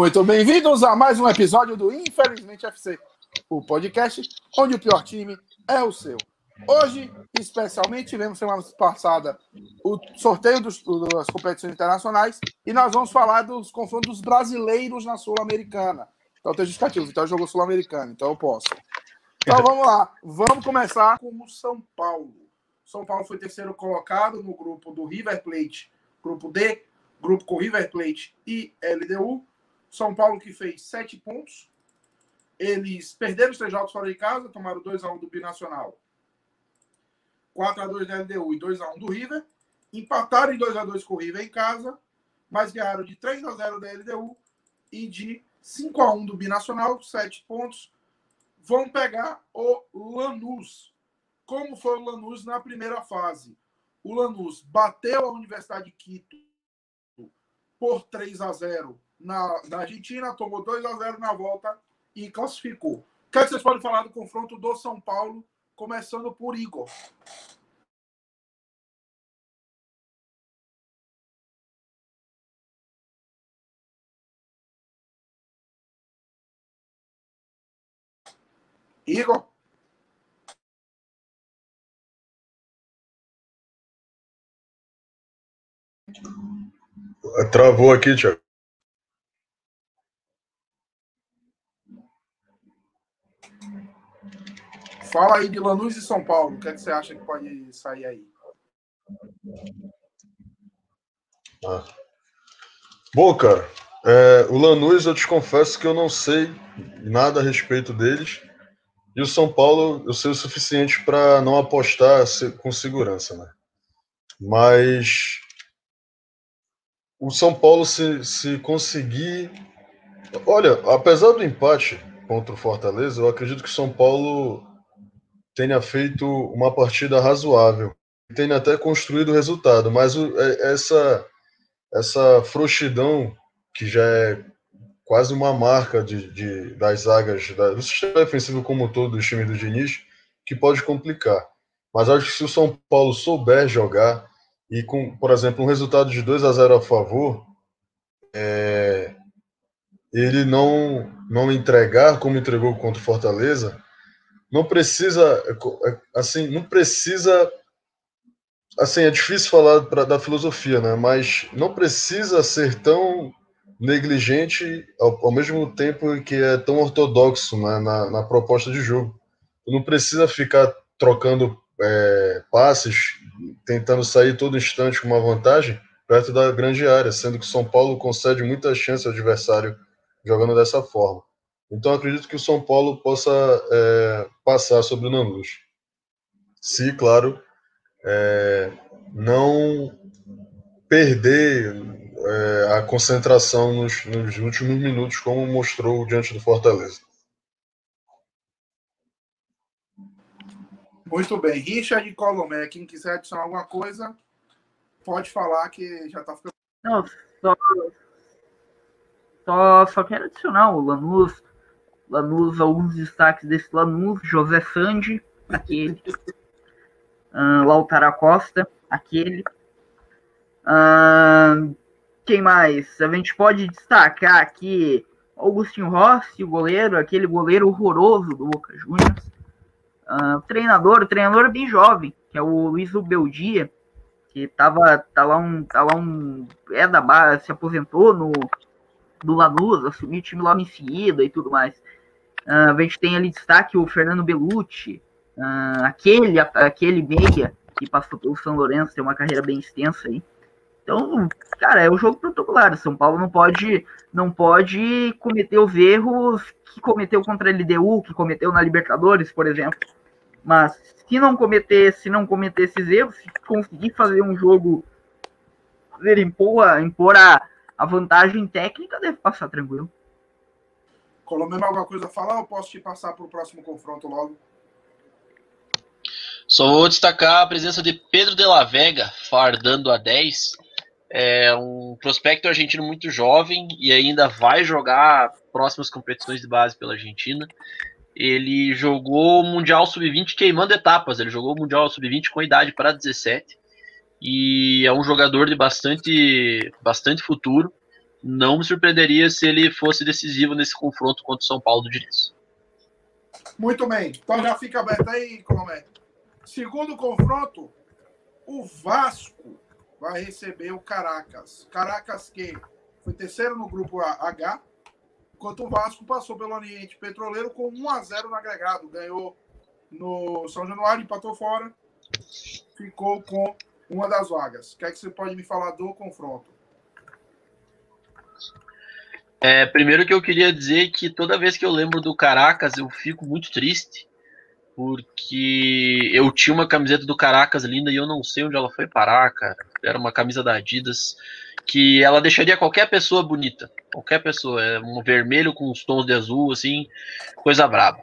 Muito bem-vindos a mais um episódio do Infelizmente FC, o podcast onde o pior time é o seu. Hoje, especialmente, tivemos semana passada o sorteio dos, das competições internacionais e nós vamos falar dos confrontos brasileiros na Sul-Americana. Então, tem justificativo, o Vitória jogou Sul-Americana, então eu posso. Então vamos lá, vamos começar com o São Paulo. São Paulo foi terceiro colocado no grupo do River Plate, grupo D, grupo com River Plate e LDU. São Paulo que fez sete pontos. Eles perderam os três jogos fora de casa, tomaram 2x1 do Binacional, 4x2 da LDU e 2x1 do River. Empataram em 2x2 com o River em casa, mas ganharam de 3x0 da LDU e de 5x1 do Binacional, sete pontos. Vão pegar o Lanús. Como foi o Lanús na primeira fase? O Lanús bateu a Universidade de Quito por 3 a 0 na, na Argentina, tomou 2 a 0 na volta e classificou. O que, é que vocês podem falar do confronto do São Paulo, começando por Igor? Igor? Travou aqui, Tiago. Fala aí de Lanús e São Paulo. O que, é que você acha que pode sair aí? Ah. Bom, cara, é, o Lanús eu te confesso que eu não sei nada a respeito deles. E o São Paulo eu sei o suficiente para não apostar com segurança, né? Mas o São Paulo se, se conseguir. Olha, apesar do empate contra o Fortaleza, eu acredito que o São Paulo tenha feito uma partida razoável, tenha até construído o resultado, mas o, é, essa, essa frouxidão, que já é quase uma marca de, de das zagas, da, do sistema defensivo como todo do time do Diniz, que pode complicar. Mas acho que se o São Paulo souber jogar, e com, por exemplo, um resultado de 2 a 0 a favor, é, ele não, não entregar como entregou contra o Fortaleza, não precisa, é, assim, não precisa, assim, é difícil falar pra, da filosofia, né? Mas não precisa ser tão negligente ao, ao mesmo tempo que é tão ortodoxo né, na, na proposta de jogo. Não precisa ficar trocando é, passes, tentando sair todo instante com uma vantagem perto da grande área, sendo que São Paulo concede muita chance ao adversário jogando dessa forma. Então acredito que o São Paulo possa é, passar sobre o Lanús. Se, claro, é, não perder é, a concentração nos, nos últimos minutos, como mostrou diante do Fortaleza. Muito bem. Richard Colomé, quem quiser adicionar alguma coisa, pode falar que já está ficando. Não, só, só, só quero adicionar o Lanús. Lanús, alguns destaques desse Lanús, José Sandi, aquele. Uh, Lautara Costa, aquele. Uh, quem mais? A gente pode destacar aqui Augustinho Rossi, o goleiro, aquele goleiro horroroso do Boca Juniors. Uh, treinador, treinador bem jovem, que é o Luiz Ubeldia, que tava, tá lá um, tá lá um, é da base, se aposentou no, do Lanús, assumiu o time logo em seguida e tudo mais. Uh, a gente tem ali destaque o Fernando Belucci, uh, aquele, aquele meia que passou pelo São Lourenço, tem uma carreira bem extensa aí. Então, cara, é o jogo protocolar. São Paulo não pode, não pode cometer os erros que cometeu contra a LDU, que cometeu na Libertadores, por exemplo. Mas se não cometer, se não cometer esses erros, se conseguir fazer um jogo, fazer impor, impor a, a vantagem técnica, deve passar tranquilo. Colomeno, alguma coisa a falar ou posso te passar para o próximo confronto logo? Só vou destacar a presença de Pedro de la Vega, fardando a 10. É um prospecto argentino muito jovem e ainda vai jogar próximas competições de base pela Argentina. Ele jogou o Mundial Sub-20 queimando etapas. Ele jogou o Mundial Sub-20 com idade para 17 e é um jogador de bastante, bastante futuro. Não me surpreenderia se ele fosse decisivo nesse confronto contra o São Paulo do Diniz. Muito bem. Então já fica aberto aí, Colomé. Segundo confronto, o Vasco vai receber o Caracas. Caracas que foi terceiro no grupo H, enquanto o Vasco passou pelo Oriente Petroleiro com 1 a 0 no agregado. Ganhou no São Januário, empatou fora, ficou com uma das vagas. O que é que você pode me falar do confronto? É, primeiro que eu queria dizer que toda vez que eu lembro do Caracas, eu fico muito triste, porque eu tinha uma camiseta do Caracas linda e eu não sei onde ela foi parar, cara. Era uma camisa da Adidas que ela deixaria qualquer pessoa bonita, qualquer pessoa, é um vermelho com os tons de azul, assim, coisa braba.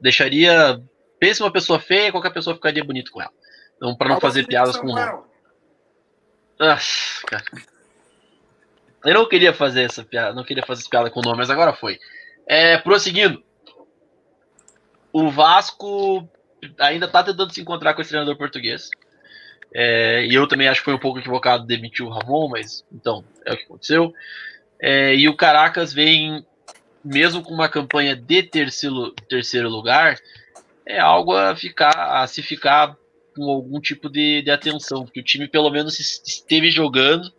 deixaria, pense uma pessoa feia, qualquer pessoa ficaria bonito com ela. Então, para não fazer piadas com o nome. Ah, cara. Eu não queria fazer essa piada, não queria fazer essa piada com o nome, mas agora foi. É, prosseguindo. O Vasco ainda tá tentando se encontrar com esse treinador português. É, e eu também acho que foi um pouco equivocado demitir o Ramon, mas então é o que aconteceu. É, e o Caracas vem, mesmo com uma campanha de terceiro, terceiro lugar, é algo a ficar a se ficar com algum tipo de, de atenção, porque o time pelo menos esteve jogando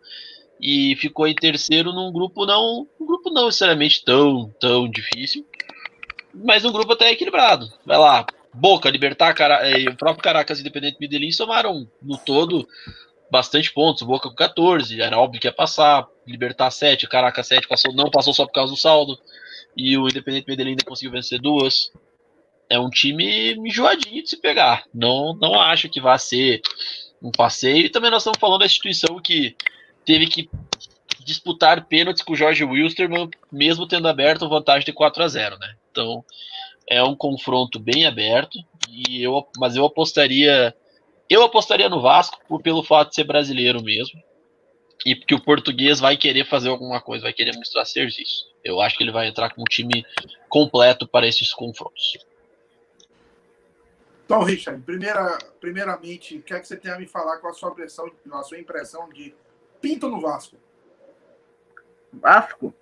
e ficou em terceiro num grupo não, um grupo não necessariamente tão, tão difícil, mas um grupo até equilibrado. Vai lá, Boca, Libertar, Cara, eh, o próprio Caracas Independente Medellín somaram no todo bastante pontos. Boca com 14, era óbvio que ia passar. Libertar 7, Caracas 7 passou, não passou só por causa do saldo. E o Independente Medellín ainda conseguiu vencer duas. É um time enjoadinho de se pegar. Não, não acho que vai ser um passeio. E também nós estamos falando da instituição que teve que disputar pênaltis com o Jorge Wilstermann, mesmo tendo aberto vantagem de 4 a 0 né? Então, é um confronto bem aberto, e eu, mas eu apostaria eu apostaria no Vasco por, pelo fato de ser brasileiro mesmo. E porque o português vai querer fazer alguma coisa, vai querer mostrar serviço. Eu acho que ele vai entrar com um time completo para esses confrontos. Então, Richard, primeira, primeiramente, o que é que você tem a me falar com a sua impressão, a sua impressão de Pinto no Vasco? Vasco?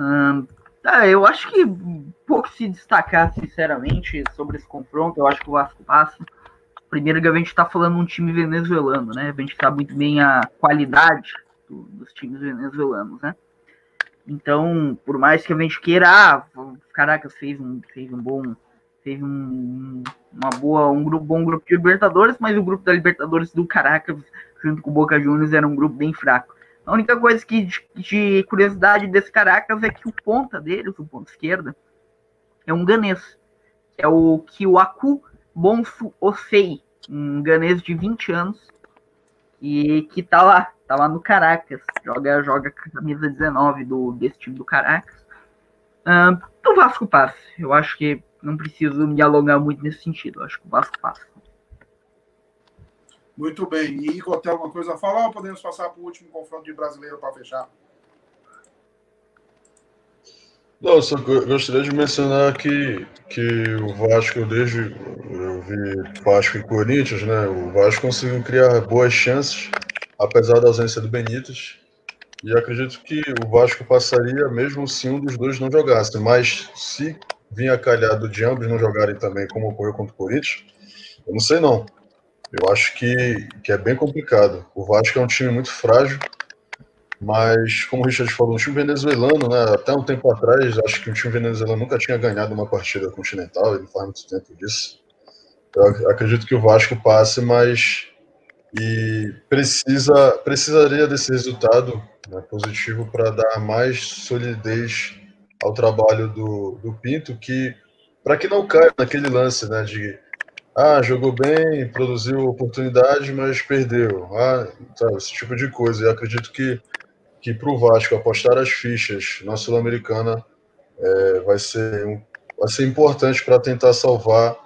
Hum, ah, eu acho que pouco se destacar, sinceramente, sobre esse confronto. Eu acho que o Vasco passa. Primeiro que a gente está falando um time venezuelano, né? A gente sabe muito bem a qualidade do, dos times venezuelanos, né? Então, por mais que a gente queira, ah, Caracas fez um, fez um bom, fez um, uma boa, um bom grupo de Libertadores, mas o grupo da Libertadores do Caracas junto com o Boca Juniors, era um grupo bem fraco. A única coisa que de, de curiosidade desse Caracas é que o ponta deles, o ponto esquerda, é um ganês. É o Kiwaku Bonsu Osei, um ganês de 20 anos e que tá lá, tá lá no Caracas, joga joga camisa 19 do desse time do Caracas. Uh, o Vasco passa. Eu acho que não preciso me alongar muito nesse sentido. Eu acho que o Vasco passa. Muito bem. E Igor, tem alguma coisa a falar ou podemos passar para o último confronto de brasileiro para fechar? Não, só gostaria de mencionar que, que o Vasco, desde eu vi Vasco e Corinthians, né? O Vasco conseguiu criar boas chances, apesar da ausência do Benítez. E acredito que o Vasco passaria mesmo se um dos dois não jogasse. Mas se vinha calhado de ambos não jogarem também, como ocorreu contra o Corinthians, eu não sei não. Eu acho que, que é bem complicado. O Vasco é um time muito frágil, mas, como o Richard falou, um time venezuelano, né, até um tempo atrás, acho que um time venezuelano nunca tinha ganhado uma partida continental, ele faz muito tempo disso. Eu acredito que o Vasco passe, mas e precisa precisaria desse resultado né, positivo para dar mais solidez ao trabalho do, do Pinto, que para que não caia naquele lance né, de ah, jogou bem, produziu oportunidade, mas perdeu. Ah, sabe, esse tipo de coisa. E acredito que, que para o Vasco apostar as fichas na Sul-Americana é, vai, ser um, vai ser importante para tentar salvar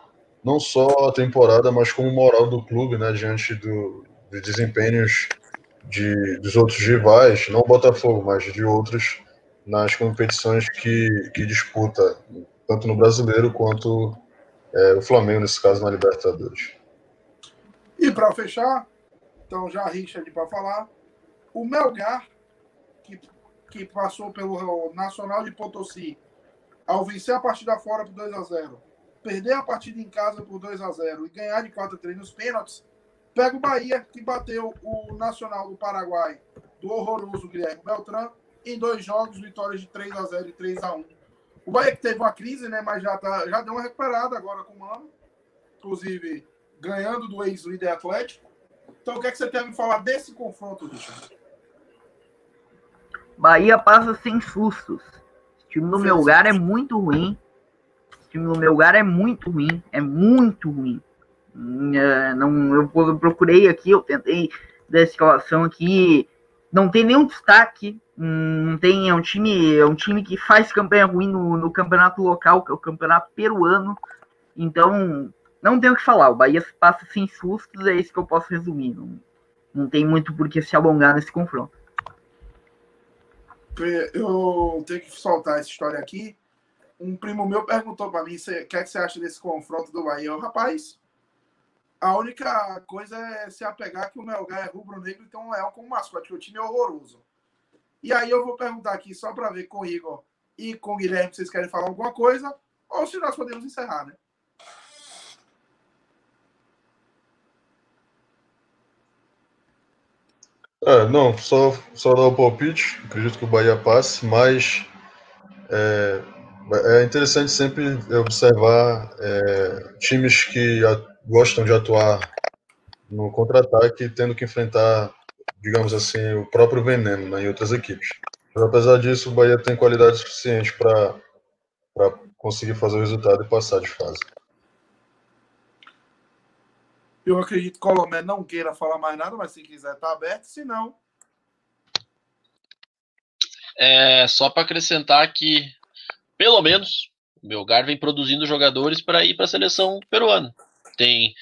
não só a temporada, mas como moral do clube, né, diante do, de desempenhos de, dos outros rivais, não Botafogo, mas de outros, nas competições que, que disputa, tanto no brasileiro quanto é, o Flamengo, nesse caso, na Libertadores. E para fechar, então já Richard para falar, o Melgar, que que passou pelo Nacional de Potosí, ao vencer a partida fora por 2 a 0 perder a partida em casa por 2 a 0 e ganhar de 4 a 3 nos pênaltis, pega o Bahia, que bateu o Nacional do Paraguai, do horroroso Guilherme Beltrán, em dois jogos, vitórias de 3 a 0 e 3 a 1 O Bahia que teve uma crise, né, mas já, tá, já deu uma recuperada agora com o Mano, inclusive ganhando do ex-líder Atlético. Então, o que, é que você tem a me falar desse confronto, Richard? Bahia passa sem sustos. O time do meu lugar é muito ruim. O time do meu lugar é muito ruim. É muito ruim. É, não, eu procurei aqui, eu tentei da escalação aqui. Não tem nenhum destaque. Não tem, é um time, é um time que faz campanha ruim no, no campeonato local, que é o campeonato peruano. Então, não tem o que falar. O Bahia passa sem sustos, é isso que eu posso resumir. Não, não tem muito por que se alongar nesse confronto eu tenho que soltar essa história aqui. Um primo meu perguntou para mim o que, é que você acha desse confronto do Bahia. Eu, rapaz, a única coisa é se apegar que o Melgar é rubro-negro e tem um como mascote, que o time é horroroso. E aí eu vou perguntar aqui só para ver com o Igor e com o Guilherme se vocês querem falar alguma coisa, ou se nós podemos encerrar, né? É, não, só, só dar o palpite. Acredito que o Bahia passe, mas é, é interessante sempre observar é, times que a, gostam de atuar no contra-ataque, tendo que enfrentar, digamos assim, o próprio veneno né, em outras equipes. Mas, apesar disso, o Bahia tem qualidade suficiente para conseguir fazer o resultado e passar de fase. Eu acredito que o Colomé não queira falar mais nada, mas se quiser tá aberto, se não. É, só para acrescentar que, pelo menos, o Melgar vem produzindo jogadores para ir para a seleção peruana. Tem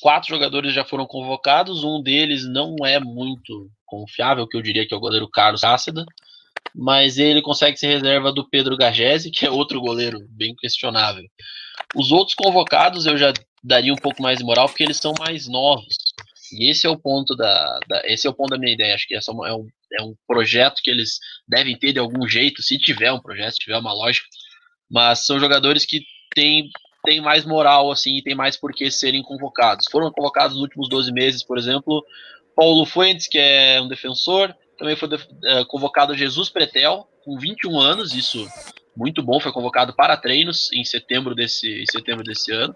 quatro jogadores já foram convocados, um deles não é muito confiável, que eu diria que é o goleiro Carlos Ácida, mas ele consegue ser reserva do Pedro Gagese, que é outro goleiro bem questionável. Os outros convocados eu já daria um pouco mais de moral porque eles são mais novos. E esse é o ponto da, da esse é o ponto da minha ideia. Acho que essa é, um, é um projeto que eles devem ter de algum jeito, se tiver um projeto, se tiver uma lógica. Mas são jogadores que têm, têm mais moral assim e têm mais por que serem convocados. Foram convocados nos últimos 12 meses, por exemplo, Paulo Fuentes, que é um defensor, também foi uh, convocado Jesus Pretel, com 21 anos, isso muito bom, foi convocado para treinos em setembro desse, em setembro desse ano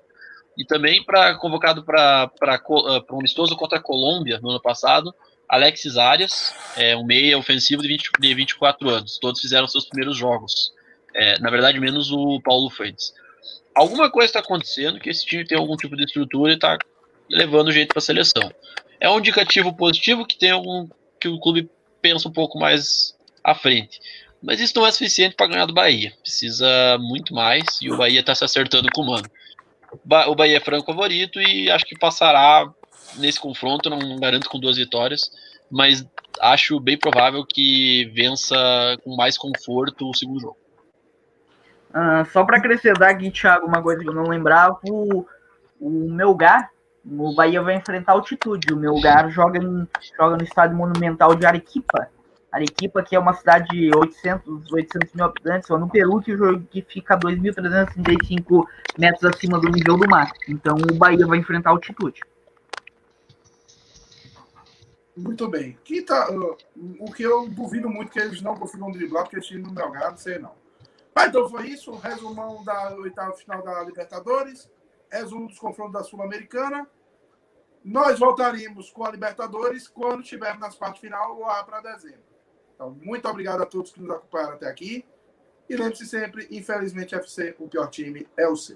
e também para convocado para uh, um amistoso contra a Colômbia no ano passado, Alexis Arias, é, um meia ofensivo de, 20, de 24 anos. Todos fizeram seus primeiros jogos. É, na verdade, menos o Paulo Fuentes. Alguma coisa está acontecendo que esse time tem algum tipo de estrutura e está levando gente para a seleção. É um indicativo positivo que tem algum que o clube pensa um pouco mais à frente. Mas isso não é suficiente para ganhar do Bahia. Precisa muito mais e o Bahia está se acertando com o mano o Bahia é franco favorito e acho que passará nesse confronto, não garanto com duas vitórias, mas acho bem provável que vença com mais conforto o segundo jogo. Ah, só para acrescentar aqui, Thiago, uma coisa que eu não lembrava, o, o Melgar, o Bahia vai enfrentar altitude, o Melgar joga, em, joga no estádio monumental de Arequipa, Arequipa, que é uma cidade de 800, 800 mil habitantes, no Peru, que, que fica a 2.335 metros acima do nível do mar. Então o Bahia vai enfrentar altitude. Muito bem. Tá, uh, o que eu duvido muito que eles não consigam driblar, porque esse time não Belgrado, não sei não. Mas então foi isso, resumão da oitava final da Libertadores, resumo dos confrontos da Sul-Americana. Nós voltaremos com a Libertadores quando estivermos nas quartas final lá para dezembro. Então, muito obrigado a todos que nos acompanharam até aqui. E lembre-se sempre, infelizmente, FC, o pior time é o seu.